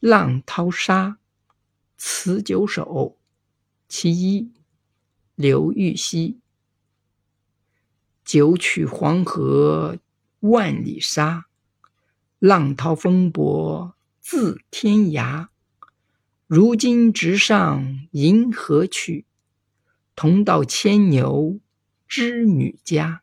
浪淘沙词九首其一刘禹锡九曲黄河万里沙，浪淘风簸自天涯，如今直上银河去，同到牵牛织女家。